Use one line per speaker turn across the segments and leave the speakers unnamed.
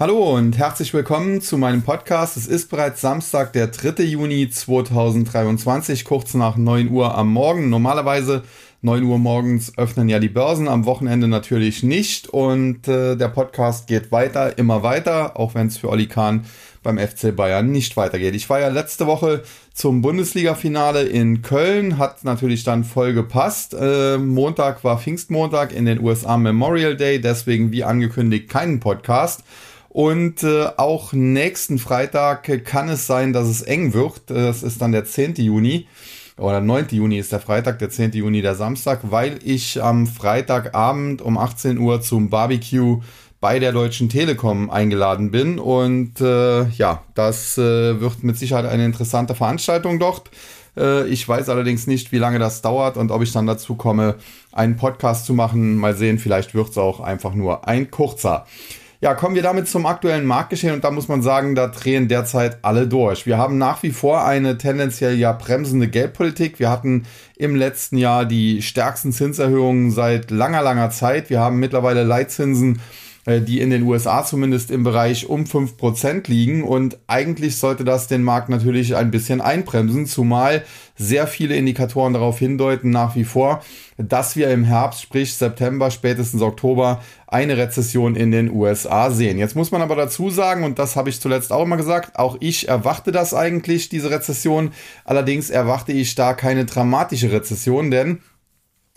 Hallo und herzlich willkommen zu meinem Podcast. Es ist bereits Samstag, der 3. Juni 2023, kurz nach 9 Uhr am Morgen. Normalerweise 9 Uhr morgens öffnen ja die Börsen, am Wochenende natürlich nicht. Und äh, der Podcast geht weiter, immer weiter, auch wenn es für Olli Kahn beim FC Bayern nicht weitergeht. Ich war ja letzte Woche zum Bundesliga-Finale in Köln, hat natürlich dann voll gepasst. Äh, Montag war Pfingstmontag in den USA Memorial Day, deswegen wie angekündigt keinen Podcast. Und äh, auch nächsten Freitag kann es sein, dass es eng wird. Das ist dann der 10. Juni. Oder 9. Juni ist der Freitag, der 10. Juni der Samstag, weil ich am Freitagabend um 18 Uhr zum Barbecue bei der Deutschen Telekom eingeladen bin. Und äh, ja, das äh, wird mit Sicherheit eine interessante Veranstaltung dort. Äh, ich weiß allerdings nicht, wie lange das dauert und ob ich dann dazu komme, einen Podcast zu machen. Mal sehen, vielleicht wird es auch einfach nur ein kurzer. Ja, kommen wir damit zum aktuellen Marktgeschehen und da muss man sagen, da drehen derzeit alle durch. Wir haben nach wie vor eine tendenziell ja bremsende Geldpolitik. Wir hatten im letzten Jahr die stärksten Zinserhöhungen seit langer, langer Zeit. Wir haben mittlerweile Leitzinsen die in den USA zumindest im Bereich um 5% liegen. Und eigentlich sollte das den Markt natürlich ein bisschen einbremsen, zumal sehr viele Indikatoren darauf hindeuten nach wie vor, dass wir im Herbst, sprich September, spätestens Oktober, eine Rezession in den USA sehen. Jetzt muss man aber dazu sagen, und das habe ich zuletzt auch immer gesagt, auch ich erwarte das eigentlich, diese Rezession. Allerdings erwarte ich da keine dramatische Rezession, denn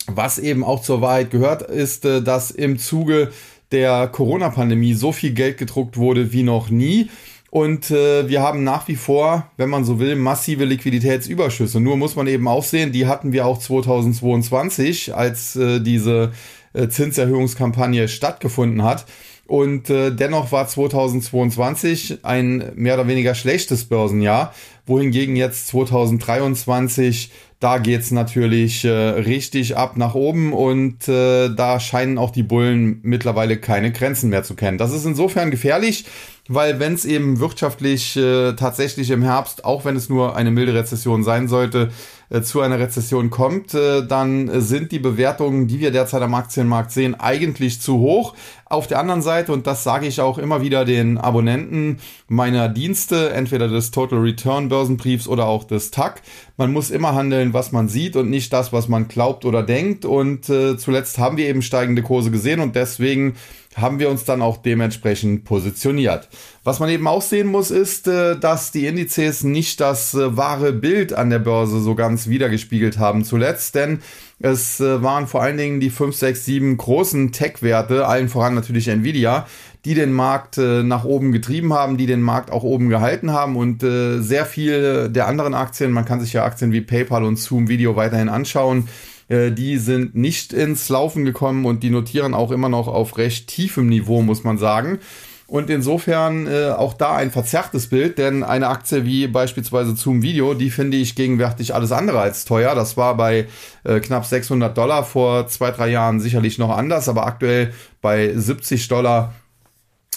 was eben auch zur Wahrheit gehört, ist, äh, dass im Zuge der Corona-Pandemie so viel Geld gedruckt wurde wie noch nie. Und äh, wir haben nach wie vor, wenn man so will, massive Liquiditätsüberschüsse. Nur muss man eben auch sehen, die hatten wir auch 2022, als äh, diese äh, Zinserhöhungskampagne stattgefunden hat. Und äh, dennoch war 2022 ein mehr oder weniger schlechtes Börsenjahr, wohingegen jetzt 2023 da geht's natürlich äh, richtig ab nach oben und äh, da scheinen auch die Bullen mittlerweile keine Grenzen mehr zu kennen. Das ist insofern gefährlich, weil wenn es eben wirtschaftlich äh, tatsächlich im Herbst, auch wenn es nur eine milde Rezession sein sollte, äh, zu einer Rezession kommt, äh, dann sind die Bewertungen, die wir derzeit am Aktienmarkt sehen, eigentlich zu hoch. Auf der anderen Seite, und das sage ich auch immer wieder den Abonnenten meiner Dienste, entweder des Total Return Börsenbriefs oder auch des TAC, man muss immer handeln, was man sieht und nicht das, was man glaubt oder denkt. Und äh, zuletzt haben wir eben steigende Kurse gesehen und deswegen haben wir uns dann auch dementsprechend positioniert. Was man eben auch sehen muss, ist, äh, dass die Indizes nicht das äh, wahre Bild an der Börse so ganz wiedergespiegelt haben zuletzt, denn es äh, waren vor allen Dingen die 5, 6, 7 großen Tech-Werte, allen voran natürlich Nvidia, die den Markt nach oben getrieben haben, die den Markt auch oben gehalten haben und sehr viele der anderen Aktien, man kann sich ja Aktien wie PayPal und Zoom Video weiterhin anschauen, äh, die sind nicht ins Laufen gekommen und die notieren auch immer noch auf recht tiefem Niveau, muss man sagen. Und insofern äh, auch da ein verzerrtes Bild, denn eine Aktie wie beispielsweise Zoom Video, die finde ich gegenwärtig alles andere als teuer. Das war bei äh, knapp 600 Dollar vor zwei, drei Jahren sicherlich noch anders, aber aktuell bei 70 Dollar äh,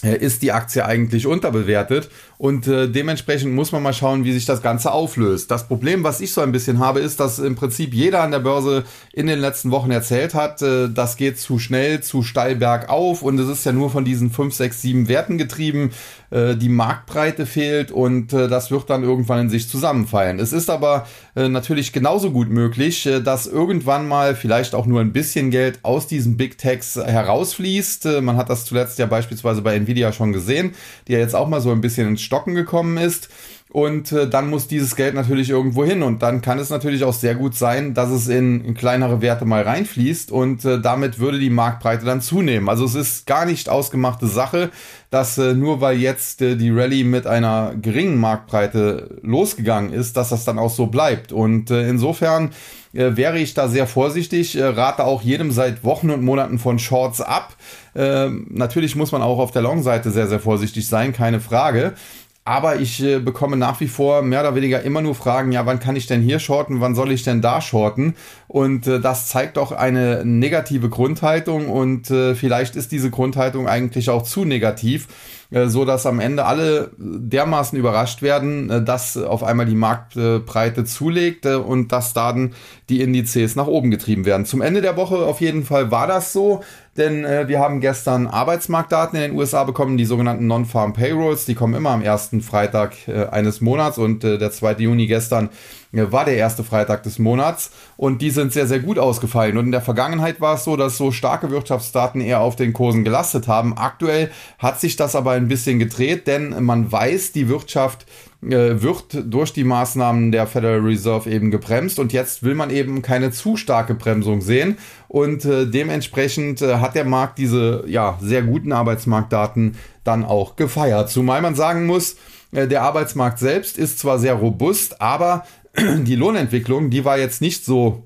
ist die Aktie eigentlich unterbewertet und äh, dementsprechend muss man mal schauen, wie sich das Ganze auflöst. Das Problem, was ich so ein bisschen habe, ist, dass im Prinzip jeder an der Börse in den letzten Wochen erzählt hat, äh, das geht zu schnell, zu steil bergauf und es ist ja nur von diesen 5, 6, 7 Werten getrieben. Äh, die Marktbreite fehlt und äh, das wird dann irgendwann in sich zusammenfallen. Es ist aber äh, natürlich genauso gut möglich, äh, dass irgendwann mal vielleicht auch nur ein bisschen Geld aus diesen Big Techs herausfließt. Äh, man hat das zuletzt ja beispielsweise bei Nvidia schon gesehen, die ja jetzt auch mal so ein bisschen ins Stocken gekommen ist. Und äh, dann muss dieses Geld natürlich irgendwo hin. Und dann kann es natürlich auch sehr gut sein, dass es in, in kleinere Werte mal reinfließt und äh, damit würde die Marktbreite dann zunehmen. Also es ist gar nicht ausgemachte Sache, dass äh, nur weil jetzt äh, die Rallye mit einer geringen Marktbreite losgegangen ist, dass das dann auch so bleibt. Und äh, insofern äh, wäre ich da sehr vorsichtig, äh, rate auch jedem seit Wochen und Monaten von Shorts ab. Äh, natürlich muss man auch auf der Long-Seite sehr, sehr vorsichtig sein, keine Frage. Aber ich äh, bekomme nach wie vor mehr oder weniger immer nur Fragen, ja, wann kann ich denn hier shorten, wann soll ich denn da shorten? Und äh, das zeigt doch eine negative Grundhaltung und äh, vielleicht ist diese Grundhaltung eigentlich auch zu negativ, äh, so dass am Ende alle dermaßen überrascht werden, äh, dass auf einmal die Marktbreite zulegt und dass dann die Indizes nach oben getrieben werden. Zum Ende der Woche auf jeden Fall war das so. Denn äh, wir haben gestern Arbeitsmarktdaten in den USA bekommen, die sogenannten Non-Farm Payrolls. Die kommen immer am ersten Freitag äh, eines Monats und äh, der 2. Juni gestern äh, war der erste Freitag des Monats und die sind sehr, sehr gut ausgefallen. Und in der Vergangenheit war es so, dass so starke Wirtschaftsdaten eher auf den Kursen gelastet haben. Aktuell hat sich das aber ein bisschen gedreht, denn man weiß, die Wirtschaft wird durch die Maßnahmen der Federal Reserve eben gebremst und jetzt will man eben keine zu starke Bremsung sehen und äh, dementsprechend äh, hat der Markt diese ja sehr guten Arbeitsmarktdaten dann auch gefeiert. Zumal man sagen muss, äh, der Arbeitsmarkt selbst ist zwar sehr robust, aber die Lohnentwicklung, die war jetzt nicht so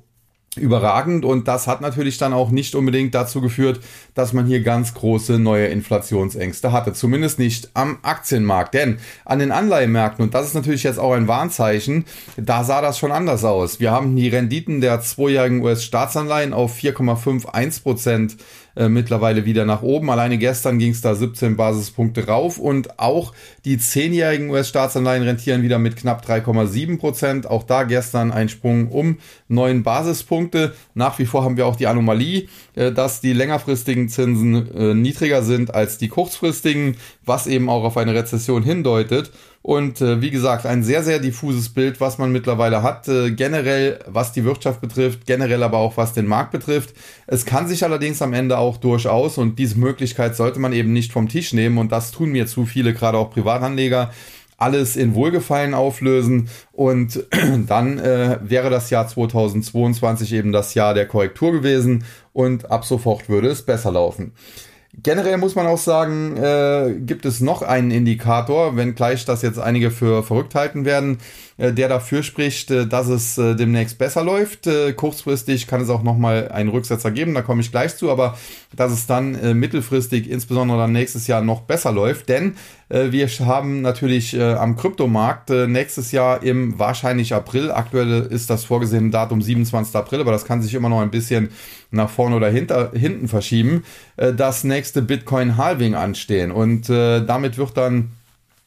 überragend und das hat natürlich dann auch nicht unbedingt dazu geführt, dass man hier ganz große neue Inflationsängste hatte. Zumindest nicht am Aktienmarkt. Denn an den Anleihemärkten, und das ist natürlich jetzt auch ein Warnzeichen, da sah das schon anders aus. Wir haben die Renditen der zweijährigen US-Staatsanleihen auf 4,51 Prozent äh, mittlerweile wieder nach oben. Alleine gestern ging es da 17 Basispunkte rauf und auch die zehnjährigen US-Staatsanleihen rentieren wieder mit knapp 3,7 Prozent. Auch da gestern ein Sprung um neun Basispunkte. Nach wie vor haben wir auch die Anomalie, äh, dass die längerfristigen Zinsen äh, niedriger sind als die kurzfristigen, was eben auch auf eine Rezession hindeutet. Und äh, wie gesagt, ein sehr, sehr diffuses Bild, was man mittlerweile hat, äh, generell was die Wirtschaft betrifft, generell aber auch was den Markt betrifft. Es kann sich allerdings am Ende auch durchaus, und diese Möglichkeit sollte man eben nicht vom Tisch nehmen, und das tun mir zu viele, gerade auch Privatanleger, alles in Wohlgefallen auflösen und dann äh, wäre das Jahr 2022 eben das Jahr der Korrektur gewesen und ab sofort würde es besser laufen. Generell muss man auch sagen, äh, gibt es noch einen Indikator, wenngleich das jetzt einige für verrückt halten werden, der dafür spricht, äh, dass es äh, demnächst besser läuft. Äh, kurzfristig kann es auch nochmal einen Rücksetzer geben, da komme ich gleich zu, aber dass es dann äh, mittelfristig, insbesondere dann nächstes Jahr noch besser läuft, denn wir haben natürlich am Kryptomarkt nächstes Jahr im wahrscheinlich April, aktuell ist das vorgesehene Datum 27. April, aber das kann sich immer noch ein bisschen nach vorne oder hinter, hinten verschieben, das nächste Bitcoin-Halving anstehen und damit wird dann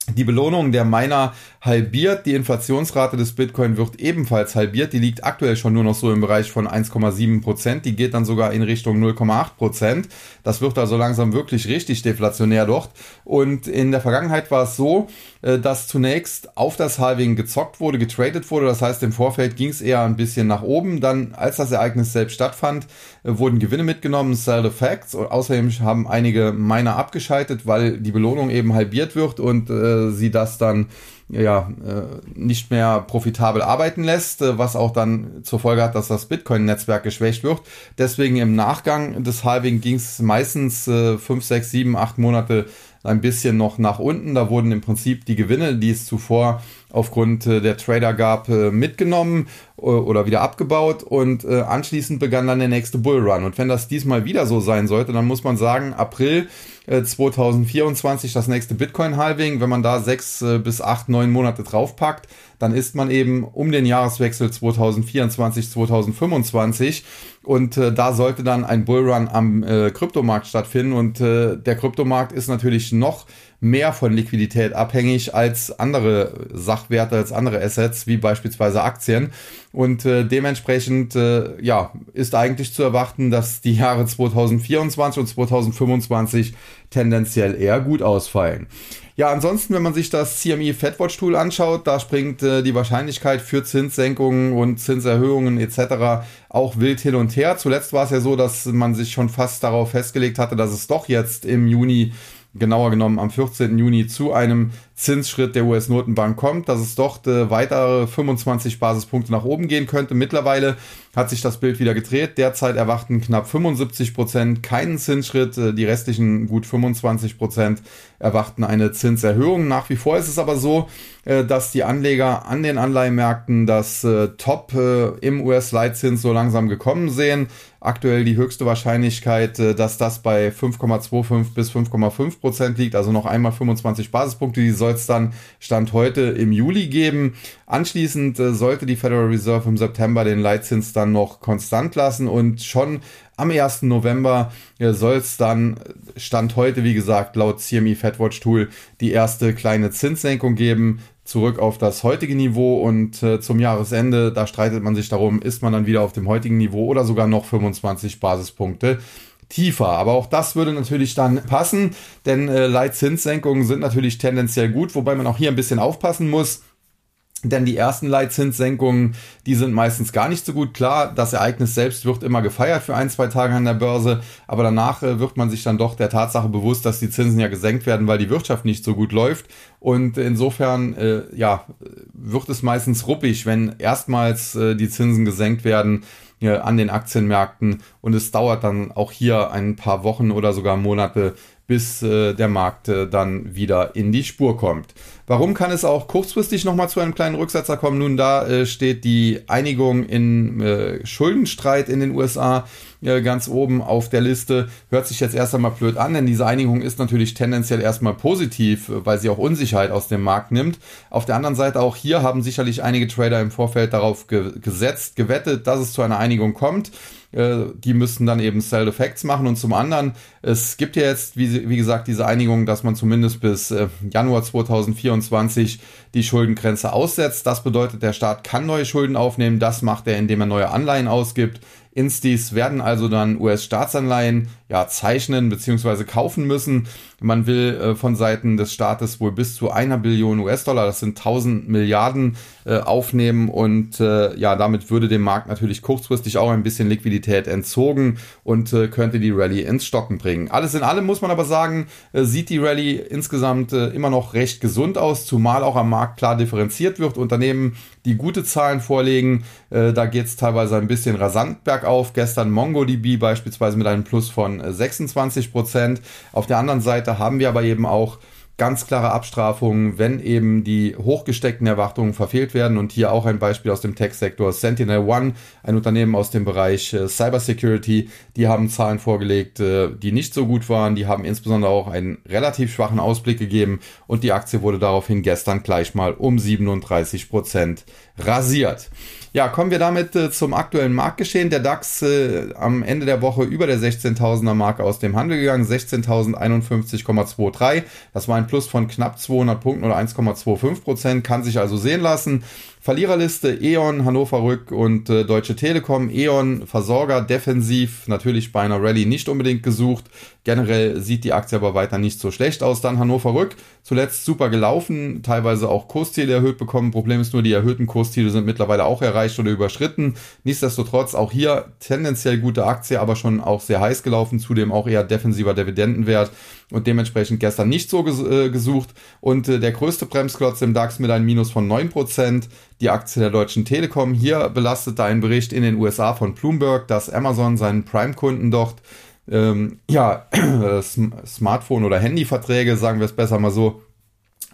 die Belohnung der Miner halbiert. Die Inflationsrate des Bitcoin wird ebenfalls halbiert. Die liegt aktuell schon nur noch so im Bereich von 1,7 Prozent. Die geht dann sogar in Richtung 0,8 Prozent. Das wird also langsam wirklich richtig deflationär dort. Und in der Vergangenheit war es so, dass zunächst auf das Halving gezockt wurde, getradet wurde. Das heißt, im Vorfeld ging es eher ein bisschen nach oben. Dann, als das Ereignis selbst stattfand, äh, wurden Gewinne mitgenommen, Sell the Facts. Und außerdem haben einige Miner abgeschaltet, weil die Belohnung eben halbiert wird und äh, sie das dann ja, äh, nicht mehr profitabel arbeiten lässt, äh, was auch dann zur Folge hat, dass das Bitcoin-Netzwerk geschwächt wird. Deswegen im Nachgang des Halving ging es meistens äh, 5, 6, 7, 8 Monate ein bisschen noch nach unten. Da wurden im Prinzip die Gewinne, die es zuvor aufgrund äh, der Trader gab, äh, mitgenommen äh, oder wieder abgebaut und anschließend begann dann der nächste Bullrun. Und wenn das diesmal wieder so sein sollte, dann muss man sagen, April 2024 das nächste Bitcoin-Halving. Wenn man da sechs bis acht, neun Monate draufpackt, dann ist man eben um den Jahreswechsel 2024, 2025 und äh, da sollte dann ein Bullrun am äh, Kryptomarkt stattfinden und äh, der Kryptomarkt ist natürlich noch mehr von Liquidität abhängig als andere Sachwerte, als andere Assets, wie beispielsweise Aktien. Und äh, dementsprechend äh, ja, ist eigentlich zu erwarten, dass die Jahre 2024 und 2025 tendenziell eher gut ausfallen. Ja, ansonsten, wenn man sich das CME Fedwatch Tool anschaut, da springt äh, die Wahrscheinlichkeit für Zinssenkungen und Zinserhöhungen etc. auch wild hin und her. Zuletzt war es ja so, dass man sich schon fast darauf festgelegt hatte, dass es doch jetzt im Juni genauer genommen am 14. Juni zu einem Zinsschritt der US-Notenbank kommt, dass es doch äh, weitere 25 Basispunkte nach oben gehen könnte. Mittlerweile hat sich das Bild wieder gedreht. Derzeit erwarten knapp 75 Prozent keinen Zinsschritt. Äh, die restlichen gut 25 Prozent erwarten eine Zinserhöhung. Nach wie vor ist es aber so, äh, dass die Anleger an den Anleihenmärkten das Top im US-Leitzins so langsam gekommen sehen. Aktuell die höchste Wahrscheinlichkeit, dass das bei 5,25 bis 5,5 Prozent liegt, also noch einmal 25 Basispunkte. Die soll es dann Stand heute im Juli geben. Anschließend äh, sollte die Federal Reserve im September den Leitzins dann noch konstant lassen und schon am 1. November äh, soll es dann Stand heute, wie gesagt, laut CME Fedwatch Tool die erste kleine Zinssenkung geben zurück auf das heutige Niveau und äh, zum Jahresende, da streitet man sich darum, ist man dann wieder auf dem heutigen Niveau oder sogar noch 25 Basispunkte tiefer. Aber auch das würde natürlich dann passen, denn äh, Leitzinssenkungen sind natürlich tendenziell gut, wobei man auch hier ein bisschen aufpassen muss. Denn die ersten Leitzinssenkungen, die sind meistens gar nicht so gut. Klar, das Ereignis selbst wird immer gefeiert für ein, zwei Tage an der Börse, aber danach äh, wird man sich dann doch der Tatsache bewusst, dass die Zinsen ja gesenkt werden, weil die Wirtschaft nicht so gut läuft. Und insofern, äh, ja, wird es meistens ruppig, wenn erstmals äh, die Zinsen gesenkt werden äh, an den Aktienmärkten und es dauert dann auch hier ein paar Wochen oder sogar Monate, bis äh, der Markt äh, dann wieder in die Spur kommt. Warum kann es auch kurzfristig nochmal zu einem kleinen Rücksetzer kommen? Nun, da steht die Einigung in Schuldenstreit in den USA ganz oben auf der Liste. Hört sich jetzt erst einmal blöd an, denn diese Einigung ist natürlich tendenziell erstmal positiv, äh, weil sie auch Unsicherheit aus dem Markt nimmt. Auf der anderen Seite auch hier haben sicherlich einige Trader im Vorfeld darauf ge gesetzt, gewettet, dass es zu einer Einigung kommt. Äh, die müssten dann eben Sell Effects machen. Und zum anderen, es gibt ja jetzt, wie, wie gesagt, diese Einigung, dass man zumindest bis äh, Januar 2024 die Schuldengrenze aussetzt. Das bedeutet, der Staat kann neue Schulden aufnehmen. Das macht er, indem er neue Anleihen ausgibt. Instis werden also dann US-Staatsanleihen ja, zeichnen bzw. kaufen müssen. Man will äh, von Seiten des Staates wohl bis zu einer Billion US-Dollar, das sind 1000 Milliarden, äh, aufnehmen und äh, ja, damit würde dem Markt natürlich kurzfristig auch ein bisschen Liquidität entzogen und äh, könnte die Rallye ins Stocken bringen. Alles in allem muss man aber sagen, äh, sieht die Rallye insgesamt äh, immer noch recht gesund aus, zumal auch am Markt klar differenziert wird. Unternehmen, die gute Zahlen vorlegen, da geht es teilweise ein bisschen rasant bergauf. Gestern MongoDB beispielsweise mit einem Plus von 26 Prozent. Auf der anderen Seite haben wir aber eben auch ganz klare Abstrafungen, wenn eben die hochgesteckten Erwartungen verfehlt werden. Und hier auch ein Beispiel aus dem Tech-Sektor. Sentinel One, ein Unternehmen aus dem Bereich äh, Cybersecurity, die haben Zahlen vorgelegt, äh, die nicht so gut waren. Die haben insbesondere auch einen relativ schwachen Ausblick gegeben und die Aktie wurde daraufhin gestern gleich mal um 37 Prozent rasiert. Ja, kommen wir damit äh, zum aktuellen Marktgeschehen. Der DAX äh, am Ende der Woche über der 16.000er Marke aus dem Handel gegangen, 16.051,23. Das war ein Plus von knapp 200 Punkten oder 1,25 Prozent, kann sich also sehen lassen. Verliererliste E.ON, Hannover Rück und äh, Deutsche Telekom. E.ON, Versorger, defensiv, natürlich bei einer Rallye nicht unbedingt gesucht. Generell sieht die Aktie aber weiter nicht so schlecht aus. Dann Hannover Rück, zuletzt super gelaufen, teilweise auch Kursziele erhöht bekommen. Problem ist nur, die erhöhten Kursziele sind mittlerweile auch erreicht oder überschritten. Nichtsdestotrotz auch hier tendenziell gute Aktie, aber schon auch sehr heiß gelaufen, zudem auch eher defensiver Dividendenwert und dementsprechend gestern nicht so äh, gesucht. Und äh, der größte Bremsklotz im DAX mit einem Minus von 9%, die Aktie der Deutschen Telekom. Hier belastet ein Bericht in den USA von Bloomberg, dass Amazon seinen Prime-Kunden dort ähm, ja, Smartphone- oder Handyverträge, sagen wir es besser mal so,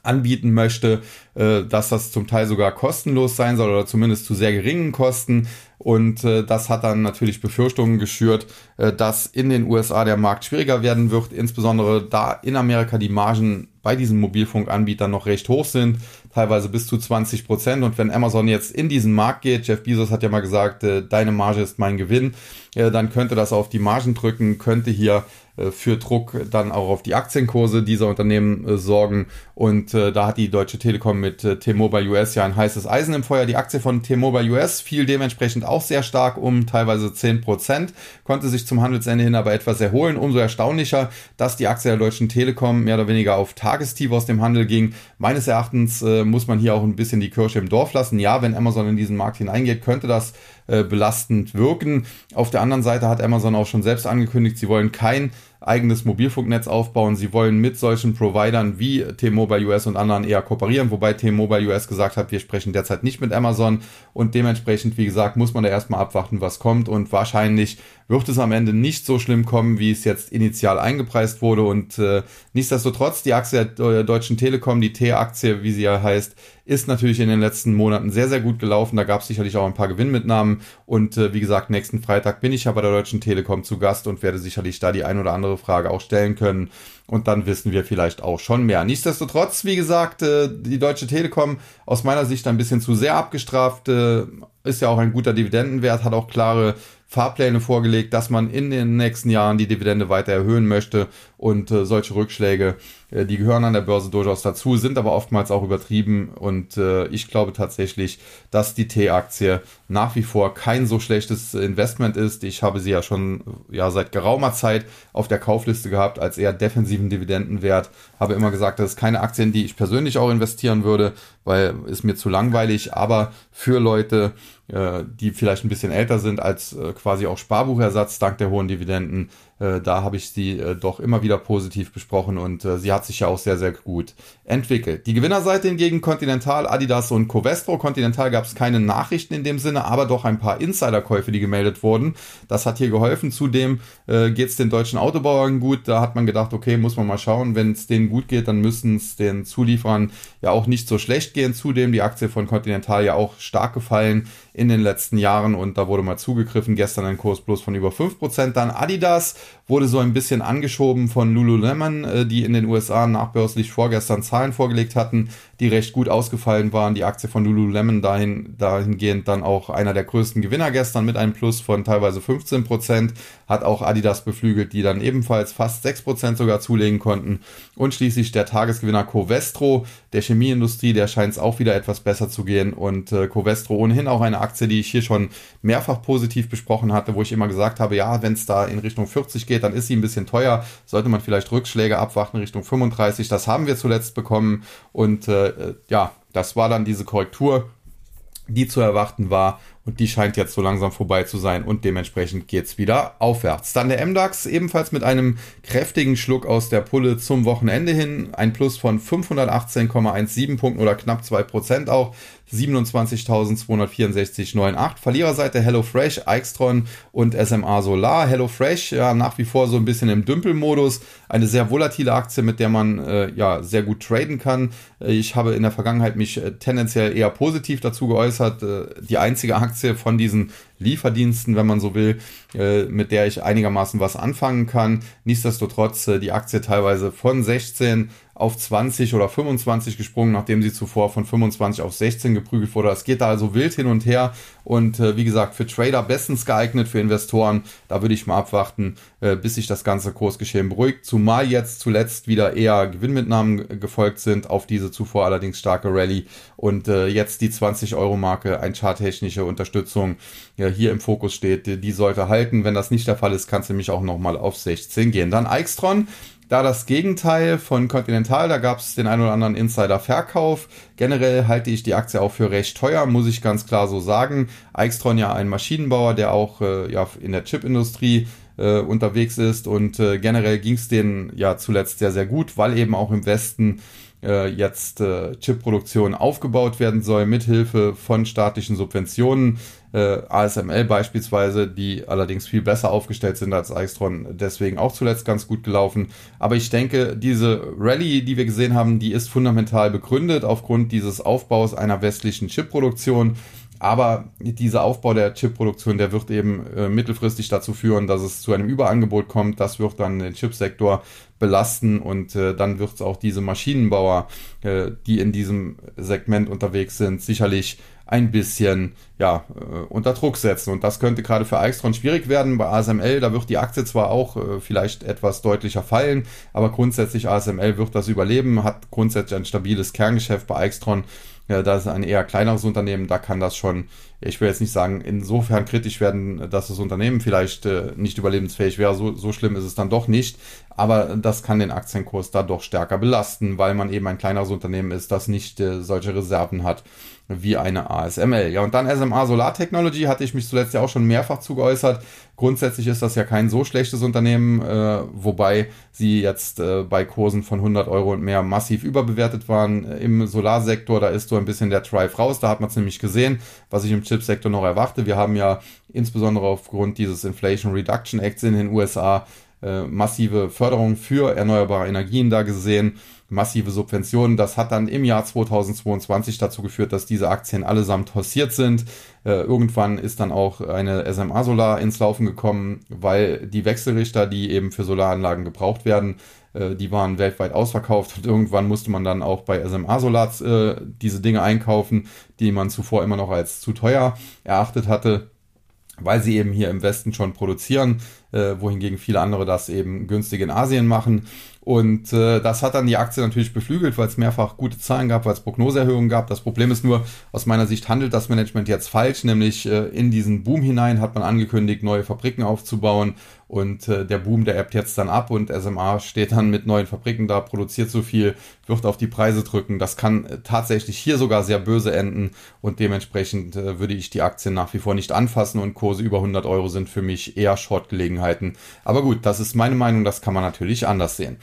anbieten möchte, äh, dass das zum Teil sogar kostenlos sein soll oder zumindest zu sehr geringen Kosten. Und äh, das hat dann natürlich Befürchtungen geschürt, äh, dass in den USA der Markt schwieriger werden wird, insbesondere da in Amerika die Margen bei diesen Mobilfunkanbietern noch recht hoch sind, teilweise bis zu 20 Prozent. Und wenn Amazon jetzt in diesen Markt geht, Jeff Bezos hat ja mal gesagt, äh, deine Marge ist mein Gewinn, äh, dann könnte das auf die Margen drücken, könnte hier äh, für Druck dann auch auf die Aktienkurse dieser Unternehmen äh, sorgen. Und äh, da hat die Deutsche Telekom mit äh, T-Mobile US ja ein heißes Eisen im Feuer. Die Aktie von T-Mobile US fiel dementsprechend auch sehr stark um teilweise 10%, Prozent, konnte sich zum Handelsende hin aber etwas erholen. Umso erstaunlicher, dass die Aktie der Deutschen Telekom mehr oder weniger auf Tagestief aus dem Handel ging. Meines Erachtens äh, muss man hier auch ein bisschen die Kirsche im Dorf lassen. Ja, wenn Amazon in diesen Markt hineingeht, könnte das äh, belastend wirken. Auf der anderen Seite hat Amazon auch schon selbst angekündigt, sie wollen kein eigenes Mobilfunknetz aufbauen. Sie wollen mit solchen Providern wie T-Mobile US und anderen eher kooperieren, wobei T-Mobile US gesagt hat, wir sprechen derzeit nicht mit Amazon und dementsprechend, wie gesagt, muss man da erstmal abwarten, was kommt und wahrscheinlich wird es am Ende nicht so schlimm kommen, wie es jetzt initial eingepreist wurde und äh, nichtsdestotrotz die Aktie der Deutschen Telekom, die T-Aktie, wie sie ja heißt, ist natürlich in den letzten Monaten sehr, sehr gut gelaufen. Da gab es sicherlich auch ein paar Gewinnmitnahmen. Und äh, wie gesagt, nächsten Freitag bin ich ja bei der Deutschen Telekom zu Gast und werde sicherlich da die ein oder andere Frage auch stellen können. Und dann wissen wir vielleicht auch schon mehr. Nichtsdestotrotz, wie gesagt, äh, die Deutsche Telekom aus meiner Sicht ein bisschen zu sehr abgestraft. Äh, ist ja auch ein guter Dividendenwert, hat auch klare Fahrpläne vorgelegt, dass man in den nächsten Jahren die Dividende weiter erhöhen möchte und äh, solche Rückschläge die gehören an der Börse durchaus dazu, sind aber oftmals auch übertrieben. Und äh, ich glaube tatsächlich, dass die T-Aktie nach wie vor kein so schlechtes Investment ist. Ich habe sie ja schon ja, seit geraumer Zeit auf der Kaufliste gehabt als eher defensiven Dividendenwert. Habe immer gesagt, das ist keine Aktie, in die ich persönlich auch investieren würde, weil ist mir zu langweilig. Aber für Leute, äh, die vielleicht ein bisschen älter sind als äh, quasi auch Sparbuchersatz dank der hohen Dividenden, äh, da habe ich sie äh, doch immer wieder positiv besprochen und äh, sie hat sich ja auch sehr, sehr gut entwickelt. Die Gewinnerseite hingegen Continental, Adidas und Covestro. Continental gab es keine Nachrichten in dem Sinne, aber doch ein paar Insiderkäufe, die gemeldet wurden. Das hat hier geholfen. Zudem äh, geht es den deutschen Autobauern gut. Da hat man gedacht, okay, muss man mal schauen, wenn es denen gut geht, dann müssen es den Zulieferern ja auch nicht so schlecht gehen. Zudem die Aktie von Continental ja auch stark gefallen in den letzten Jahren und da wurde mal zugegriffen. Gestern ein Kurs bloß von über 5%. Dann Adidas wurde so ein bisschen angeschoben von Lululemon, äh, die in den USA nachbörslich vorgestern Zahlen vorgelegt hatten, die recht gut ausgefallen waren. Die Aktie von Lululemon dahin, dahingehend dann auch einer der größten Gewinner gestern mit einem Plus von teilweise 15 Prozent. Hat auch Adidas beflügelt, die dann ebenfalls fast 6 Prozent sogar zulegen konnten. Und schließlich der Tagesgewinner Covestro, der Chemieindustrie, der scheint es auch wieder etwas besser zu gehen. Und äh, Covestro ohnehin auch eine Aktie, die ich hier schon mehrfach positiv besprochen hatte, wo ich immer gesagt habe, ja, wenn es da in Richtung 40 geht, dann ist sie ein bisschen teuer. Sollte man vielleicht Rückschläge abwarten Richtung 35. Das haben wir zuletzt bekommen. Und äh, äh, ja, das war dann diese Korrektur, die zu erwarten war und die scheint jetzt so langsam vorbei zu sein und dementsprechend geht's wieder aufwärts. Dann der MDAX ebenfalls mit einem kräftigen Schluck aus der Pulle zum Wochenende hin, ein Plus von 518,17 Punkten oder knapp 2% auch. 27.264,98. Verliererseite HelloFresh, Aixtron und SMA Solar. HelloFresh ja nach wie vor so ein bisschen im Dümpelmodus. Eine sehr volatile Aktie, mit der man äh, ja sehr gut traden kann. Ich habe in der Vergangenheit mich äh, tendenziell eher positiv dazu geäußert. Äh, die einzige Aktie von diesen Lieferdiensten, wenn man so will, äh, mit der ich einigermaßen was anfangen kann. Nichtsdestotrotz äh, die Aktie teilweise von 16 auf 20 oder 25 gesprungen, nachdem sie zuvor von 25 auf 16 geprügelt wurde. Es geht da also wild hin und her und äh, wie gesagt, für Trader bestens geeignet, für Investoren, da würde ich mal abwarten, äh, bis sich das ganze Kursgeschehen beruhigt. Zumal jetzt zuletzt wieder eher Gewinnmitnahmen gefolgt sind auf diese zuvor allerdings starke Rallye und äh, jetzt die 20-Euro-Marke, ein charttechnische Unterstützung ja, hier im Fokus steht, die, die sollte halten. Wenn das nicht der Fall ist, kann es nämlich auch nochmal auf 16 gehen. Dann Aixtron, da das Gegenteil von Continental, da gab es den ein oder anderen Insider-Verkauf. Generell halte ich die Aktie auch für recht teuer, muss ich ganz klar so sagen. Aixtron ja ein Maschinenbauer, der auch äh, ja, in der Chipindustrie äh, unterwegs ist und äh, generell ging es denen ja zuletzt sehr, sehr gut, weil eben auch im Westen äh, jetzt äh, Chipproduktion aufgebaut werden soll, mithilfe von staatlichen Subventionen. Äh, ASML beispielsweise, die allerdings viel besser aufgestellt sind als Aixtron, deswegen auch zuletzt ganz gut gelaufen. Aber ich denke, diese Rallye, die wir gesehen haben, die ist fundamental begründet aufgrund dieses Aufbaus einer westlichen Chipproduktion. Aber dieser Aufbau der Chipproduktion, der wird eben äh, mittelfristig dazu führen, dass es zu einem Überangebot kommt. Das wird dann den Chipsektor belasten und äh, dann wird es auch diese Maschinenbauer, äh, die in diesem Segment unterwegs sind, sicherlich ein bisschen ja, äh, unter Druck setzen. Und das könnte gerade für Aixtron schwierig werden. Bei ASML, da wird die Aktie zwar auch äh, vielleicht etwas deutlicher fallen, aber grundsätzlich ASML wird das überleben, hat grundsätzlich ein stabiles Kerngeschäft bei Aixtron ja, da ist ein eher kleineres Unternehmen, da kann das schon, ich will jetzt nicht sagen, insofern kritisch werden, dass das Unternehmen vielleicht äh, nicht überlebensfähig wäre. So, so schlimm ist es dann doch nicht. Aber das kann den Aktienkurs da doch stärker belasten, weil man eben ein kleineres Unternehmen ist, das nicht äh, solche Reserven hat wie eine ASML. Ja, und dann SMA Solar Technology hatte ich mich zuletzt ja auch schon mehrfach zugeäußert. Grundsätzlich ist das ja kein so schlechtes Unternehmen, äh, wobei sie jetzt äh, bei Kursen von 100 Euro und mehr massiv überbewertet waren. Im Solarsektor, da ist so ein bisschen der Drive raus. Da hat man es nämlich gesehen, was ich im Chipsektor noch erwarte. Wir haben ja insbesondere aufgrund dieses Inflation Reduction Acts in den USA äh, massive Förderung für erneuerbare Energien da gesehen massive Subventionen. Das hat dann im Jahr 2022 dazu geführt, dass diese Aktien allesamt tossiert sind. Äh, irgendwann ist dann auch eine SMA Solar ins Laufen gekommen, weil die Wechselrichter, die eben für Solaranlagen gebraucht werden, äh, die waren weltweit ausverkauft und irgendwann musste man dann auch bei SMA Solar äh, diese Dinge einkaufen, die man zuvor immer noch als zu teuer erachtet hatte weil sie eben hier im Westen schon produzieren. Äh, wohingegen viele andere das eben günstig in Asien machen. Und äh, das hat dann die Aktie natürlich beflügelt, weil es mehrfach gute Zahlen gab, weil es Prognoseerhöhungen gab. Das Problem ist nur, aus meiner Sicht handelt das Management jetzt falsch, nämlich äh, in diesen Boom hinein hat man angekündigt, neue Fabriken aufzubauen und äh, der Boom, der ebbt jetzt dann ab und SMA steht dann mit neuen Fabriken da, produziert so viel, wird auf die Preise drücken. Das kann äh, tatsächlich hier sogar sehr böse enden und dementsprechend äh, würde ich die Aktien nach wie vor nicht anfassen und Kurse über 100 Euro sind für mich eher Short-Gelegenheiten. Aber gut, das ist meine Meinung, das kann man natürlich anders sehen.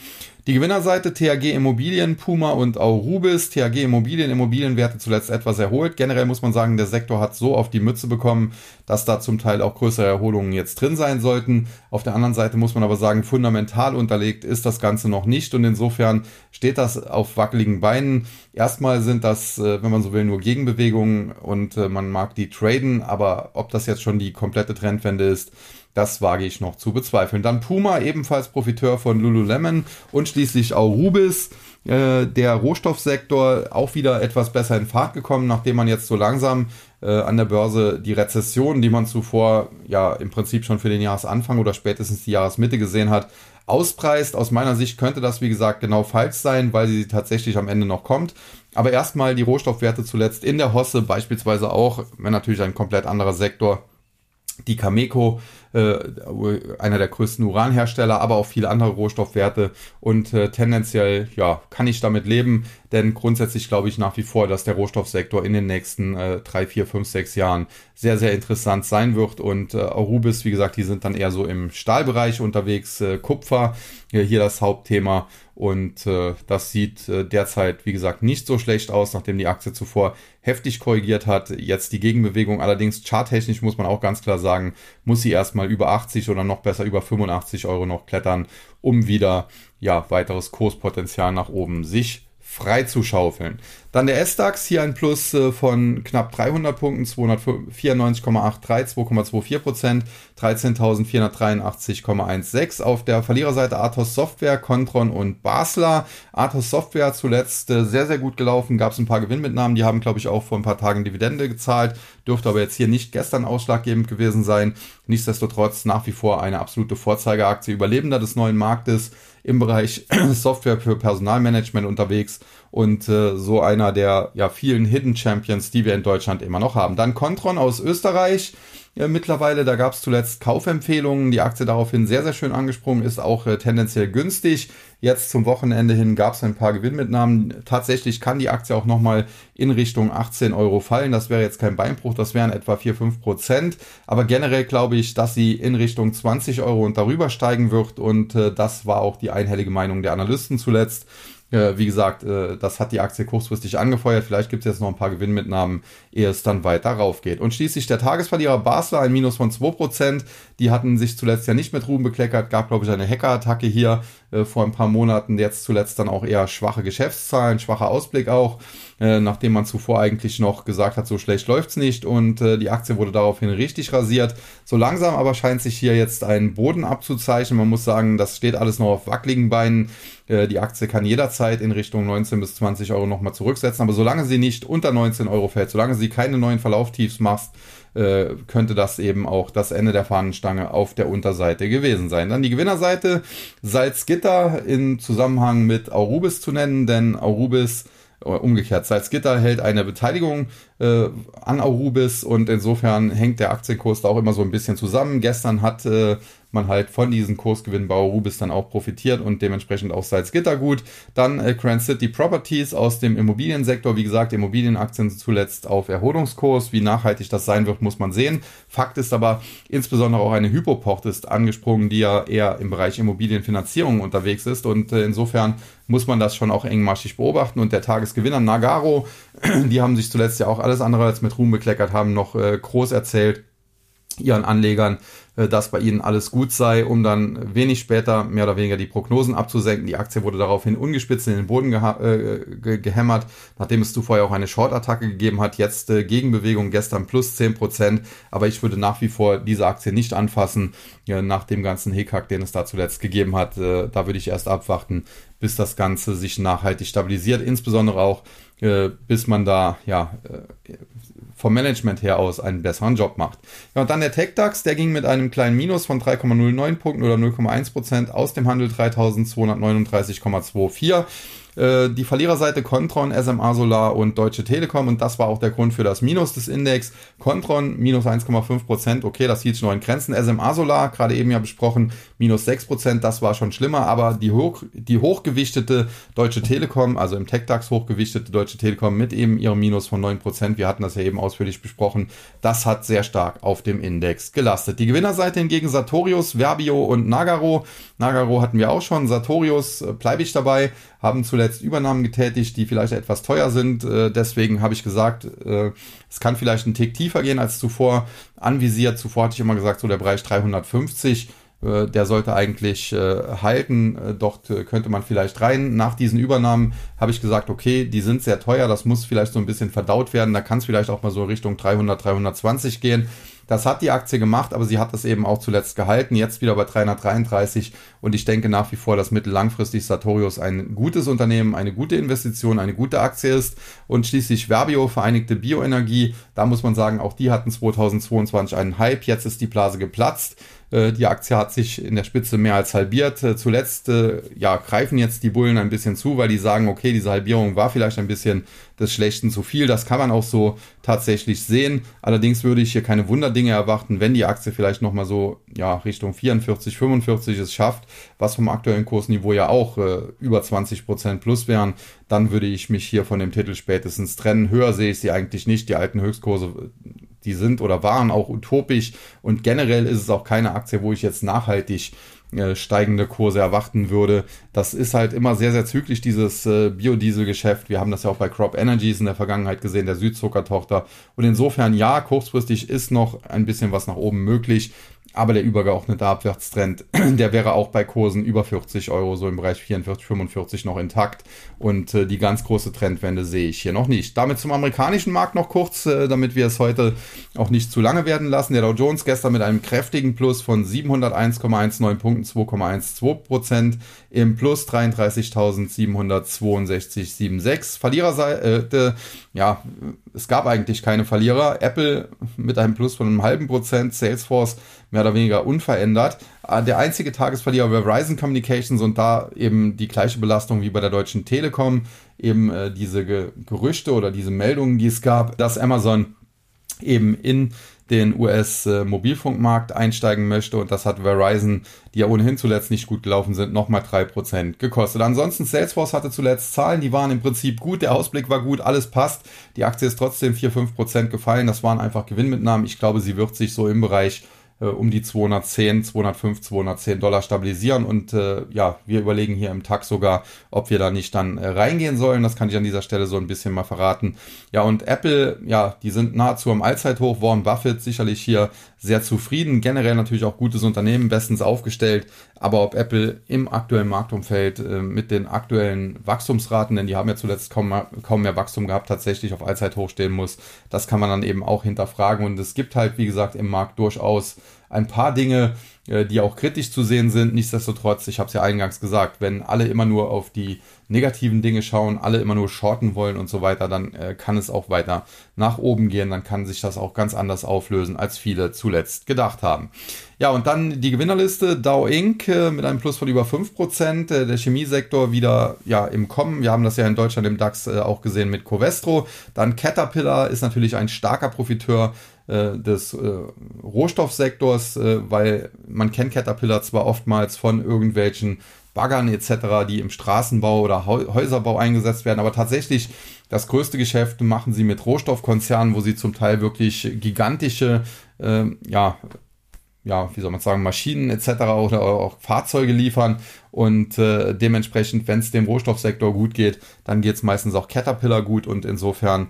Die Gewinnerseite THG Immobilien, Puma und Aurubis. THG Immobilien, Immobilienwerte zuletzt etwas erholt. Generell muss man sagen, der Sektor hat so auf die Mütze bekommen, dass da zum Teil auch größere Erholungen jetzt drin sein sollten. Auf der anderen Seite muss man aber sagen, fundamental unterlegt ist das Ganze noch nicht und insofern steht das auf wackeligen Beinen. Erstmal sind das, äh, wenn man so will, nur Gegenbewegungen und äh, man mag die traden, aber ob das jetzt schon die komplette Trendwende ist, das wage ich noch zu bezweifeln. Dann Puma, ebenfalls Profiteur von Lululemon und schließlich auch Rubis. Äh, der Rohstoffsektor auch wieder etwas besser in Fahrt gekommen, nachdem man jetzt so langsam äh, an der Börse die Rezession, die man zuvor ja im Prinzip schon für den Jahresanfang oder spätestens die Jahresmitte gesehen hat, auspreist. Aus meiner Sicht könnte das, wie gesagt, genau falsch sein, weil sie tatsächlich am Ende noch kommt. Aber erstmal die Rohstoffwerte zuletzt in der Hosse, beispielsweise auch, wenn natürlich ein komplett anderer Sektor, die Cameco äh, einer der größten Uranhersteller, aber auch viele andere Rohstoffwerte. Und äh, tendenziell ja kann ich damit leben, denn grundsätzlich glaube ich nach wie vor, dass der Rohstoffsektor in den nächsten äh, drei, vier, fünf, sechs Jahren sehr, sehr interessant sein wird. Und äh, Arubis, wie gesagt, die sind dann eher so im Stahlbereich unterwegs, äh, Kupfer, hier das Hauptthema. Und äh, das sieht äh, derzeit, wie gesagt, nicht so schlecht aus, nachdem die Aktie zuvor heftig korrigiert hat. Jetzt die Gegenbewegung. Allerdings charttechnisch muss man auch ganz klar sagen, muss sie erstmal über 80 oder noch besser über 85 Euro noch klettern, um wieder ja weiteres Kurspotenzial nach oben sich freizuschaufeln. Dann der S-DAX, hier ein Plus äh, von knapp 300 Punkten, 294,83, 2,24 Prozent, 13.483,16. Auf der Verliererseite Athos Software, Contron und Basler. Athos Software zuletzt äh, sehr, sehr gut gelaufen, gab es ein paar Gewinnmitnahmen, die haben, glaube ich, auch vor ein paar Tagen Dividende gezahlt, dürfte aber jetzt hier nicht gestern ausschlaggebend gewesen sein. Nichtsdestotrotz nach wie vor eine absolute Vorzeigeaktie, Überlebender des neuen Marktes im Bereich Software für Personalmanagement unterwegs und äh, so einer der ja vielen Hidden Champions, die wir in Deutschland immer noch haben. Dann Contron aus Österreich. Ja, mittlerweile, da gab es zuletzt Kaufempfehlungen, die Aktie daraufhin sehr, sehr schön angesprungen ist, auch äh, tendenziell günstig. Jetzt zum Wochenende hin gab es ein paar Gewinnmitnahmen. Tatsächlich kann die Aktie auch nochmal in Richtung 18 Euro fallen. Das wäre jetzt kein Beinbruch, das wären etwa 4, 5 Prozent. Aber generell glaube ich, dass sie in Richtung 20 Euro und darüber steigen wird. Und äh, das war auch die einhellige Meinung der Analysten zuletzt. Äh, wie gesagt, äh, das hat die Aktie kurzfristig angefeuert. Vielleicht gibt es jetzt noch ein paar Gewinnmitnahmen, ehe es dann weiter raufgeht. Und schließlich der Tagesverlierer Basler, ein Minus von 2%. Die hatten sich zuletzt ja nicht mit Ruhm bekleckert. Gab, glaube ich, eine Hackerattacke hier äh, vor ein paar Monaten. Jetzt zuletzt dann auch eher schwache Geschäftszahlen, schwacher Ausblick auch. Äh, nachdem man zuvor eigentlich noch gesagt hat, so schlecht läuft's nicht und äh, die Aktie wurde daraufhin richtig rasiert. So langsam aber scheint sich hier jetzt ein Boden abzuzeichnen. Man muss sagen, das steht alles noch auf wackeligen Beinen. Äh, die Aktie kann jederzeit in Richtung 19 bis 20 Euro nochmal zurücksetzen, aber solange sie nicht unter 19 Euro fällt, solange sie keine neuen Verlauftiefs macht, äh, könnte das eben auch das Ende der Fahnenstange auf der Unterseite gewesen sein. Dann die Gewinnerseite Salzgitter in Zusammenhang mit Aurubis zu nennen, denn Aurubis umgekehrt. Salzgitter hält eine Beteiligung äh, an Aurubis und insofern hängt der Aktienkurs da auch immer so ein bisschen zusammen. Gestern hat äh, man halt von diesen Kursgewinnen bei Aurubis dann auch profitiert und dementsprechend auch Salzgitter gut. Dann äh, Grand City Properties aus dem Immobiliensektor. Wie gesagt, Immobilienaktien zuletzt auf Erholungskurs. Wie nachhaltig das sein wird, muss man sehen. Fakt ist aber, insbesondere auch eine Hypoport ist angesprungen, die ja eher im Bereich Immobilienfinanzierung unterwegs ist und äh, insofern muss man das schon auch engmaschig beobachten. Und der Tagesgewinner Nagaro, die haben sich zuletzt ja auch alles andere als mit Ruhm bekleckert, haben noch äh, groß erzählt ihren Anlegern, dass bei ihnen alles gut sei, um dann wenig später mehr oder weniger die Prognosen abzusenken. Die Aktie wurde daraufhin ungespitzt in den Boden äh, ge gehämmert, nachdem es zuvor ja auch eine Short-Attacke gegeben hat. Jetzt äh, Gegenbewegung gestern plus 10%, aber ich würde nach wie vor diese Aktie nicht anfassen, ja, nach dem ganzen Hickhack, den es da zuletzt gegeben hat. Äh, da würde ich erst abwarten, bis das Ganze sich nachhaltig stabilisiert, insbesondere auch, äh, bis man da ja vom Management her aus einen besseren Job macht. Ja, und dann der TechDAX, der ging mit einem kleinen Minus von 3,09 Punkten oder 0,1 Prozent aus dem Handel 3239,24. Äh, die Verliererseite Contron, SMA Solar und Deutsche Telekom und das war auch der Grund für das Minus des Index. Contron minus 1,5 Prozent, okay, das hielt sich noch in Grenzen. SMA Solar, gerade eben ja besprochen, minus 6 Prozent, das war schon schlimmer, aber die, hoch, die hochgewichtete Deutsche Telekom, also im TechDAX hochgewichtete Deutsche Telekom mit eben ihrem Minus von 9 Prozent, wir hatten das ja eben ausführlich besprochen, das hat sehr stark auf dem Index gelastet. Die Gewinnerseite hingegen Sartorius, Verbio und Nagaro. Nagaro hatten wir auch schon, Sartorius äh, bleibe ich dabei, haben zuletzt Übernahmen getätigt, die vielleicht etwas teuer sind. Äh, deswegen habe ich gesagt, äh, es kann vielleicht einen Tick tiefer gehen als zuvor anvisiert. Zuvor hatte ich immer gesagt, so der Bereich 350 äh, der sollte eigentlich äh, halten. Äh, dort äh, könnte man vielleicht rein. Nach diesen Übernahmen habe ich gesagt, okay, die sind sehr teuer, das muss vielleicht so ein bisschen verdaut werden. Da kann es vielleicht auch mal so Richtung 300, 320 gehen. Das hat die Aktie gemacht, aber sie hat es eben auch zuletzt gehalten. Jetzt wieder bei 333 und ich denke nach wie vor, dass mittellangfristig Sartorius ein gutes Unternehmen, eine gute Investition, eine gute Aktie ist. Und schließlich Verbio, Vereinigte Bioenergie, da muss man sagen, auch die hatten 2022 einen Hype. Jetzt ist die Blase geplatzt. Äh, die Aktie hat sich in der Spitze mehr als halbiert. Äh, zuletzt äh, ja, greifen jetzt die Bullen ein bisschen zu, weil die sagen, okay, diese Halbierung war vielleicht ein bisschen des Schlechten zu viel. Das kann man auch so tatsächlich sehen. Allerdings würde ich hier keine Wunderdinge erwarten, wenn die Aktie vielleicht nochmal so ja, Richtung 44, 45 es schafft, was vom aktuellen Kursniveau ja auch äh, über 20 Prozent plus wären, dann würde ich mich hier von dem Titel spätestens trennen. Höher sehe ich sie eigentlich nicht. Die alten Höchstkurse die sind oder waren auch utopisch und generell ist es auch keine Aktie, wo ich jetzt nachhaltig äh, steigende Kurse erwarten würde. Das ist halt immer sehr, sehr zügig, dieses äh, Biodiesel-Geschäft. Wir haben das ja auch bei Crop Energies in der Vergangenheit gesehen, der Südzuckertochter. Und insofern, ja, kurzfristig ist noch ein bisschen was nach oben möglich. Aber der übergeordnete Abwärtstrend, der wäre auch bei Kursen über 40 Euro, so im Bereich 44, 45 noch intakt. Und äh, die ganz große Trendwende sehe ich hier noch nicht. Damit zum amerikanischen Markt noch kurz, äh, damit wir es heute auch nicht zu lange werden lassen. Der Dow Jones gestern mit einem kräftigen Plus von 701,19 Punkten, 2,12 Prozent im Plus 33.762,76. Verliererseite, ja, es gab eigentlich keine Verlierer. Apple mit einem Plus von einem halben Prozent, Salesforce mehr oder weniger unverändert. Äh, der einzige Tagesverlierer war Verizon Communications und da eben die gleiche Belastung wie bei der Deutschen Telekom, eben äh, diese Ge Gerüchte oder diese Meldungen, die es gab, dass Amazon eben in den US-Mobilfunkmarkt einsteigen möchte und das hat Verizon, die ja ohnehin zuletzt nicht gut gelaufen sind, nochmal 3% gekostet. Ansonsten Salesforce hatte zuletzt Zahlen, die waren im Prinzip gut, der Ausblick war gut, alles passt. Die Aktie ist trotzdem 4-5% gefallen, das waren einfach Gewinnmitnahmen. Ich glaube, sie wird sich so im Bereich äh, um die 210, 205, 210 Dollar stabilisieren. Und äh, ja, wir überlegen hier im Tag sogar, ob wir da nicht dann äh, reingehen sollen. Das kann ich an dieser Stelle so ein bisschen mal verraten. Ja, und Apple, ja, die sind nahezu am Allzeithoch. Warren Buffett sicherlich hier sehr zufrieden. Generell natürlich auch gutes Unternehmen, bestens aufgestellt. Aber ob Apple im aktuellen Marktumfeld äh, mit den aktuellen Wachstumsraten, denn die haben ja zuletzt kaum, kaum mehr Wachstum gehabt, tatsächlich auf Allzeithoch stehen muss, das kann man dann eben auch hinterfragen. Und es gibt halt, wie gesagt, im Markt durchaus ein paar Dinge, äh, die auch kritisch zu sehen sind. Nichtsdestotrotz, ich habe es ja eingangs gesagt, wenn alle immer nur auf die negativen Dinge schauen, alle immer nur shorten wollen und so weiter, dann äh, kann es auch weiter nach oben gehen. Dann kann sich das auch ganz anders auflösen, als viele zuletzt gedacht haben. Ja, und dann die Gewinnerliste Dow Inc. Äh, mit einem Plus von über 5%. Äh, der Chemiesektor wieder ja im Kommen. Wir haben das ja in Deutschland im DAX auch gesehen mit Covestro. Dann Caterpillar ist natürlich ein starker Profiteur äh, des äh, Rohstoffsektors, äh, weil man kennt Caterpillar zwar oftmals von irgendwelchen Baggern etc., die im Straßenbau oder Häuserbau eingesetzt werden. Aber tatsächlich das größte Geschäft machen sie mit Rohstoffkonzernen, wo sie zum Teil wirklich gigantische, äh, ja, ja, wie soll man sagen, Maschinen etc. oder auch Fahrzeuge liefern. Und äh, dementsprechend, wenn es dem Rohstoffsektor gut geht, dann geht es meistens auch Caterpillar gut. Und insofern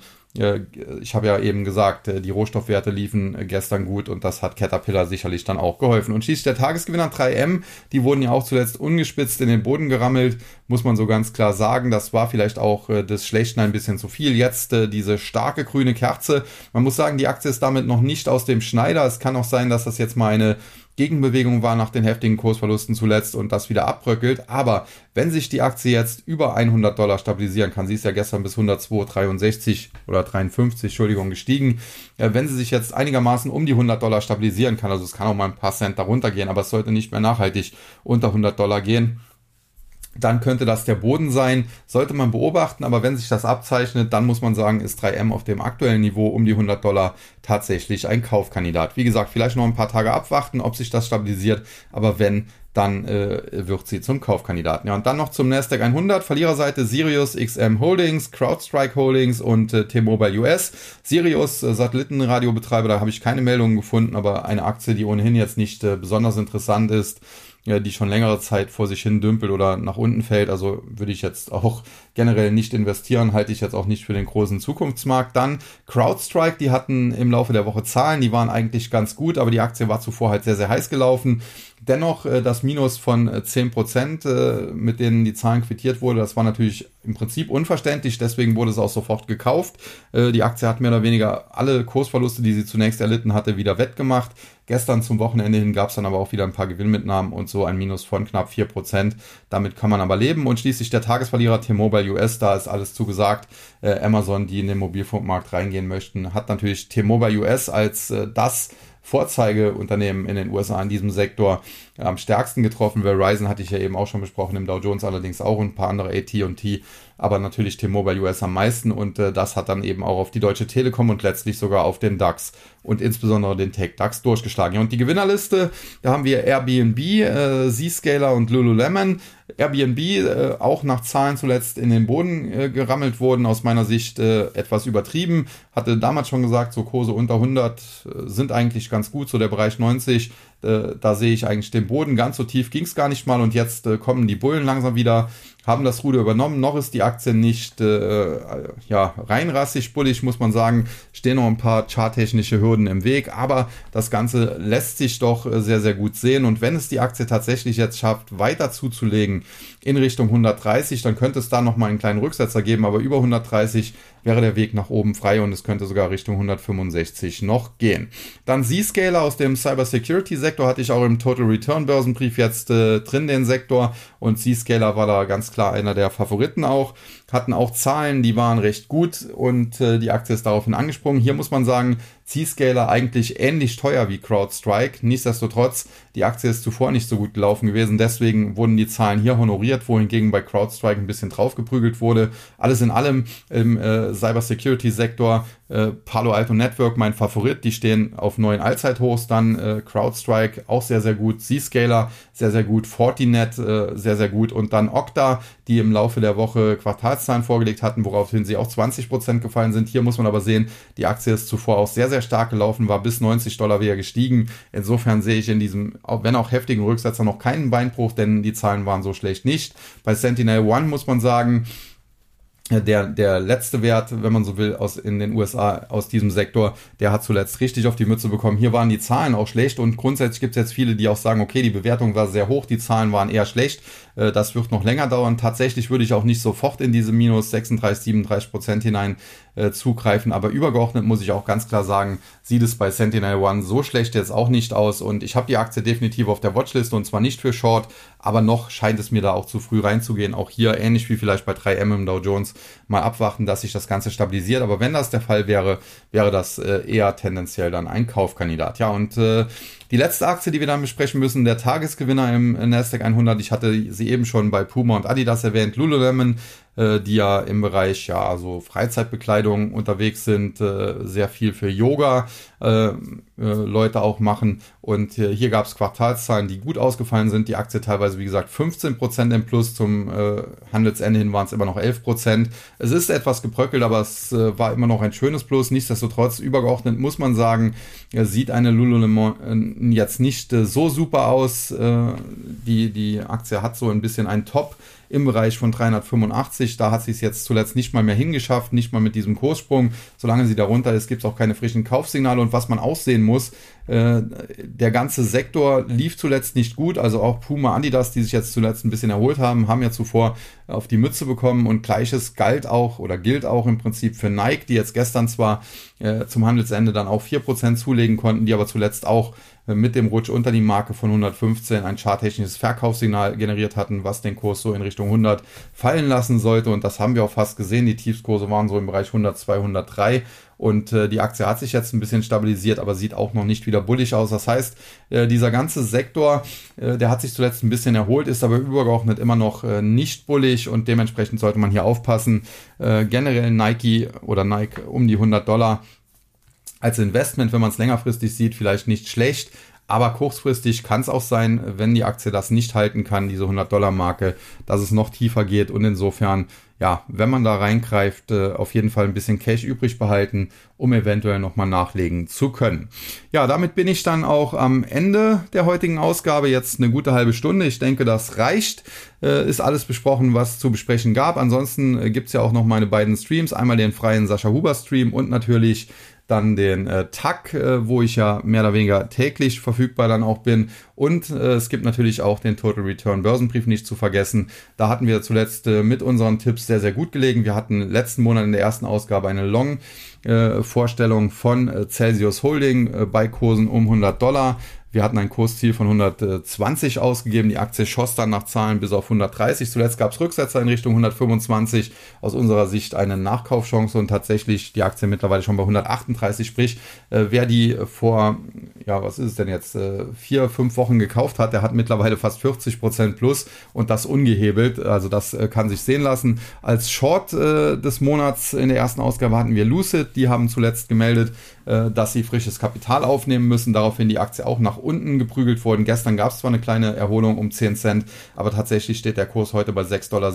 ich habe ja eben gesagt, äh, die Rohstoffwerte liefen gestern gut und das hat Caterpillar sicherlich dann auch geholfen. Und schließlich der Tagesgewinner 3M, die wurden ja auch zuletzt ungespitzt in den Boden gerammelt, muss man so ganz klar sagen. Das war vielleicht auch äh, des Schlechten ein bisschen zu viel. Jetzt äh, diese starke grüne Kerze. Man muss sagen, die Aktie ist damit noch nicht aus dem Schneider. Es kann auch sein, dass das jetzt mal eine Gegenbewegung war nach den heftigen Kursverlusten zuletzt und das wieder abbröckelt. Aber wenn sich die Aktie jetzt über 100 Dollar stabilisieren kann, sie ist ja gestern bis 102,63 oder 53, Entschuldigung, gestiegen. Äh, wenn sie sich jetzt einigermaßen um die 100 Dollar stabilisieren kann, also es kann auch mal ein paar Cent darunter gehen, aber es sollte nicht mehr nachhaltig unter 100 Dollar gehen, dann könnte das der Boden sein. Sollte man beobachten, aber wenn sich das abzeichnet, dann muss man sagen, ist 3M auf dem aktuellen Niveau um die 100 Dollar tatsächlich ein Kaufkandidat. Wie gesagt, vielleicht noch ein paar Tage abwarten, ob sich das stabilisiert, aber wenn, dann äh, wird sie zum Kaufkandidaten. Ja, und dann noch zum Nasdaq 100, Verliererseite Sirius XM Holdings, CrowdStrike Holdings und äh, T-Mobile US. Sirius, äh, Satellitenradiobetreiber, da habe ich keine Meldungen gefunden, aber eine Aktie, die ohnehin jetzt nicht äh, besonders interessant ist ja, die schon längere Zeit vor sich hin dümpelt oder nach unten fällt. Also würde ich jetzt auch generell nicht investieren, halte ich jetzt auch nicht für den großen Zukunftsmarkt. Dann CrowdStrike, die hatten im Laufe der Woche Zahlen, die waren eigentlich ganz gut, aber die Aktie war zuvor halt sehr, sehr heiß gelaufen. Dennoch äh, das Minus von äh, 10%, äh, mit denen die Zahlen quittiert wurde, das war natürlich im Prinzip unverständlich, deswegen wurde es auch sofort gekauft. Äh, die Aktie hat mehr oder weniger alle Kursverluste, die sie zunächst erlitten hatte, wieder wettgemacht. Gestern zum Wochenende hin gab es dann aber auch wieder ein paar Gewinnmitnahmen und so ein Minus von knapp 4%. Damit kann man aber leben. Und schließlich der Tagesverlierer T-Mobile US, da ist alles zugesagt. Äh, Amazon, die in den Mobilfunkmarkt reingehen möchten, hat natürlich T-Mobile US als äh, das Vorzeigeunternehmen in den USA in diesem Sektor am stärksten getroffen. Verizon hatte ich ja eben auch schon besprochen, im Dow Jones allerdings auch und ein paar andere AT&T, aber natürlich T-Mobile US am meisten und äh, das hat dann eben auch auf die Deutsche Telekom und letztlich sogar auf den DAX und insbesondere den Tech DAX durchgeschlagen. Ja, und die Gewinnerliste, da haben wir Airbnb, äh, Zscaler und Lululemon. Airbnb äh, auch nach Zahlen zuletzt in den Boden äh, gerammelt wurden, aus meiner Sicht äh, etwas übertrieben. Hatte damals schon gesagt, so Kurse unter 100 äh, sind eigentlich ganz gut, so der Bereich 90 äh, da sehe ich eigentlich den Boden. Ganz so tief ging es gar nicht mal und jetzt äh, kommen die Bullen langsam wieder, haben das Ruder übernommen. Noch ist die Aktie nicht äh, ja, reinrassig, bullig, muss man sagen. Stehen noch ein paar charttechnische Hürden im Weg, aber das Ganze lässt sich doch äh, sehr, sehr gut sehen. Und wenn es die Aktie tatsächlich jetzt schafft, weiter zuzulegen in Richtung 130, dann könnte es da nochmal einen kleinen Rücksetzer geben, aber über 130 wäre der Weg nach oben frei und es könnte sogar Richtung 165 noch gehen. Dann Z-Scaler aus dem Cybersecurity-Sektor hatte ich auch im Total Return Börsenbrief jetzt äh, drin, den Sektor. Und Z-Scaler war da ganz klar einer der Favoriten auch. Hatten auch Zahlen, die waren recht gut und äh, die Aktie ist daraufhin angesprungen. Hier muss man sagen, Z-Scaler eigentlich ähnlich teuer wie CrowdStrike. Nichtsdestotrotz, die Aktie ist zuvor nicht so gut gelaufen gewesen. Deswegen wurden die Zahlen hier honoriert, wohingegen bei CrowdStrike ein bisschen draufgeprügelt wurde. Alles in allem im äh, Cybersecurity-Sektor äh, Palo Alto Network mein Favorit. Die stehen auf neuen Allzeithochs. Dann äh, CrowdStrike auch sehr, sehr gut. Zscaler sehr, sehr gut. Fortinet äh, sehr, sehr gut. Und dann Okta, die im Laufe der Woche Quartalszahlen vorgelegt hatten, woraufhin sie auch 20% gefallen sind. Hier muss man aber sehen, die Aktie ist zuvor auch sehr, sehr stark gelaufen, war bis 90 Dollar wieder gestiegen. Insofern sehe ich in diesem, wenn auch heftigen Rücksetzer, noch keinen Beinbruch, denn die Zahlen waren so schlecht nicht. Bei Sentinel One muss man sagen, der, der letzte Wert, wenn man so will, aus in den USA aus diesem Sektor, der hat zuletzt richtig auf die Mütze bekommen. Hier waren die Zahlen auch schlecht und grundsätzlich gibt es jetzt viele, die auch sagen, okay, die Bewertung war sehr hoch, die Zahlen waren eher schlecht. Äh, das wird noch länger dauern. Tatsächlich würde ich auch nicht sofort in diese minus 36, 37 Prozent hinein äh, zugreifen. Aber übergeordnet muss ich auch ganz klar sagen, sieht es bei Sentinel One so schlecht jetzt auch nicht aus. Und ich habe die Aktie definitiv auf der Watchlist und zwar nicht für Short, aber noch scheint es mir da auch zu früh reinzugehen. Auch hier, ähnlich wie vielleicht bei 3M im Dow Jones, mal abwarten, dass sich das Ganze stabilisiert. Aber wenn das der Fall wäre, wäre das äh, eher tendenziell dann ein Kaufkandidat. Ja, und äh, die letzte Aktie, die wir dann besprechen müssen, der Tagesgewinner im Nasdaq 100. Ich hatte sie eben schon bei Puma und Adidas erwähnt. Lululemon äh, die ja im Bereich ja so Freizeitbekleidung unterwegs sind, äh, sehr viel für Yoga äh, äh, Leute auch machen. Und äh, hier gab es Quartalszahlen, die gut ausgefallen sind. Die Aktie teilweise, wie gesagt, 15% im Plus. Zum Handelsende hin waren es immer noch 11%. Es ist etwas gebröckelt, aber es war immer noch ein schönes Plus. Nichtsdestotrotz, übergeordnet muss man sagen, sieht eine Lululemon jetzt nicht so super aus. Die, die Aktie hat so ein bisschen einen Top im Bereich von 385. Da hat sie es jetzt zuletzt nicht mal mehr hingeschafft, nicht mal mit diesem Kurssprung. Solange sie darunter ist, gibt es auch keine frischen Kaufsignale. Und was man aussehen muss, äh, der ganze Sektor lief zuletzt nicht gut. Also auch Puma, Adidas, die sich jetzt zuletzt ein bisschen erholt haben, haben ja zuvor auf die Mütze bekommen. Und gleiches galt auch oder gilt auch im Prinzip für Nike, die jetzt gestern zwar äh, zum Handelsende dann auch 4% zulegen konnten, die aber zuletzt auch mit dem Rutsch unter die Marke von 115 ein charttechnisches Verkaufssignal generiert hatten, was den Kurs so in Richtung 100 fallen lassen sollte. Und das haben wir auch fast gesehen. Die Tiefskurse waren so im Bereich 100, 203. Und äh, die Aktie hat sich jetzt ein bisschen stabilisiert, aber sieht auch noch nicht wieder bullig aus. Das heißt, äh, dieser ganze Sektor, äh, der hat sich zuletzt ein bisschen erholt, ist aber übergeordnet immer noch nicht bullig und dementsprechend sollte man hier aufpassen. Generell Nike oder Nike um die 100 Dollar als Investment, wenn man es längerfristig sieht, vielleicht nicht schlecht. Aber kurzfristig kann es auch sein, wenn die Aktie das nicht halten kann, diese 100-Dollar-Marke, dass es noch tiefer geht. Und insofern, ja, wenn man da reingreift, äh, auf jeden Fall ein bisschen Cash übrig behalten, um eventuell nochmal nachlegen zu können. Ja, damit bin ich dann auch am Ende der heutigen Ausgabe. Jetzt eine gute halbe Stunde. Ich denke, das reicht. Äh, ist alles besprochen, was zu besprechen gab. Ansonsten äh, gibt's ja auch noch meine beiden Streams. Einmal den freien Sascha Huber Stream und natürlich dann den äh, TAC, äh, wo ich ja mehr oder weniger täglich verfügbar dann auch bin. Und äh, es gibt natürlich auch den Total Return Börsenbrief nicht zu vergessen. Da hatten wir zuletzt äh, mit unseren Tipps sehr, sehr gut gelegen. Wir hatten letzten Monat in der ersten Ausgabe eine Long äh, Vorstellung von äh, Celsius Holding äh, bei Kursen um 100 Dollar. Wir hatten ein Kursziel von 120 ausgegeben. Die Aktie schoss dann nach Zahlen bis auf 130. Zuletzt gab es Rücksetzer in Richtung 125. Aus unserer Sicht eine Nachkaufchance und tatsächlich die Aktie mittlerweile schon bei 138. Sprich, äh, wer die vor, ja, was ist es denn jetzt, äh, vier, fünf Wochen gekauft hat, der hat mittlerweile fast 40 Prozent plus und das ungehebelt. Also das äh, kann sich sehen lassen. Als Short äh, des Monats in der ersten Ausgabe hatten wir Lucid. Die haben zuletzt gemeldet, dass sie frisches Kapital aufnehmen müssen. Daraufhin die Aktie auch nach unten geprügelt worden. Gestern gab es zwar eine kleine Erholung um 10 Cent, aber tatsächlich steht der Kurs heute bei 6,60 Dollar.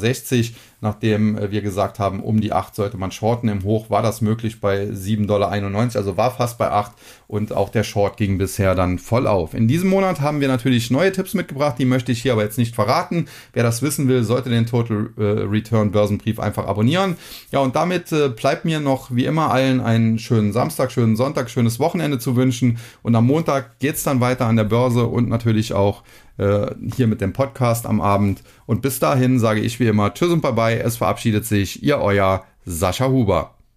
Nachdem äh, wir gesagt haben, um die 8 sollte man shorten. Im Hoch war das möglich bei 7,91 Dollar, also war fast bei 8 und auch der Short ging bisher dann voll auf. In diesem Monat haben wir natürlich neue Tipps mitgebracht, die möchte ich hier aber jetzt nicht verraten. Wer das wissen will, sollte den Total äh, Return Börsenbrief einfach abonnieren. Ja, und damit äh, bleibt mir noch wie immer allen einen schönen Samstag, schönen Sonntag, schönes Wochenende zu wünschen. Und am Montag geht es dann weiter an der Börse und natürlich auch äh, hier mit dem Podcast am Abend. Und bis dahin sage ich wie immer Tschüss und Bye-bye. Es verabschiedet sich Ihr euer Sascha Huber.